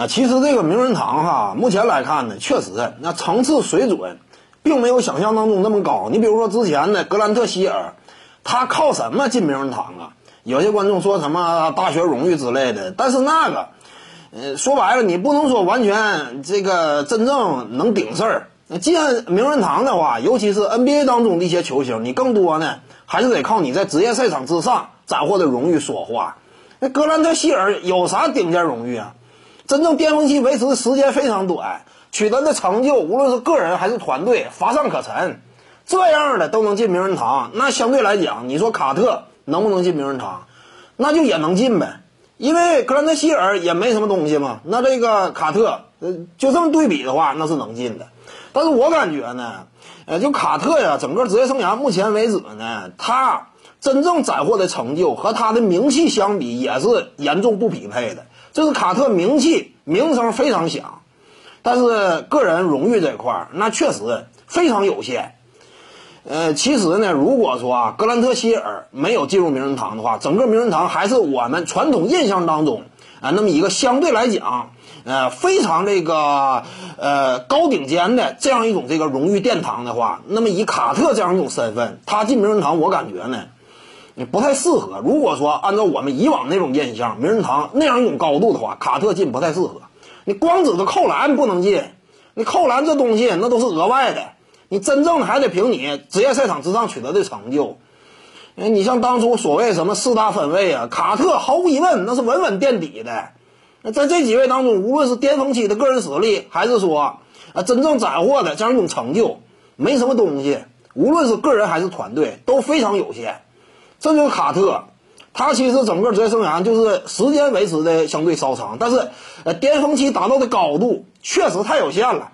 啊，其实这个名人堂哈，目前来看呢，确实那层次水准，并没有想象当中那么高。你比如说之前的格兰特希尔，他靠什么进名人堂啊？有些观众说什么大学荣誉之类的，但是那个，呃，说白了，你不能说完全这个真正能顶事儿。那进名人堂的话，尤其是 NBA 当中的一些球星，你更多呢还是得靠你在职业赛场之上斩获的荣誉说话。那格兰特希尔有啥顶尖荣誉啊？真正巅峰期维持的时间非常短，取得的成就无论是个人还是团队乏善可陈，这样的都能进名人堂，那相对来讲，你说卡特能不能进名人堂？那就也能进呗，因为格兰特希尔也没什么东西嘛。那这个卡特，呃，就这么对比的话，那是能进的。但是我感觉呢，呃，就卡特呀，整个职业生涯目前为止呢，他真正斩获的成就和他的名气相比，也是严重不匹配的。就是卡特名气名声非常响，但是个人荣誉这块儿那确实非常有限。呃，其实呢，如果说啊，格兰特希尔没有进入名人堂的话，整个名人堂还是我们传统印象当中啊，那么一个相对来讲呃非常这个呃高顶尖的这样一种这个荣誉殿堂的话，那么以卡特这样一种身份，他进名人堂，我感觉呢。你不太适合。如果说按照我们以往那种印象，名人堂那样一种高度的话，卡特进不太适合。你光指着扣篮不能进，你扣篮这东西那都是额外的，你真正的还得凭你职业赛场之上取得的成就。哎，你像当初所谓什么四大分位啊，卡特毫无疑问那是稳稳垫底的。那在这几位当中，无论是巅峰期的个人实力，还是说啊真正斩获的这样一种成就，没什么东西。无论是个人还是团队，都非常有限。这就是卡特，他其实整个职业生涯就是时间维持的相对稍长，但是呃巅峰期达到的高度确实太有限了。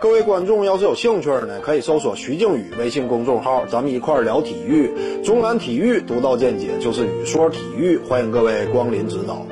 各位观众要是有兴趣呢，可以搜索徐静宇微信公众号，咱们一块聊体育，中南体育独到见解就是语说体育，欢迎各位光临指导。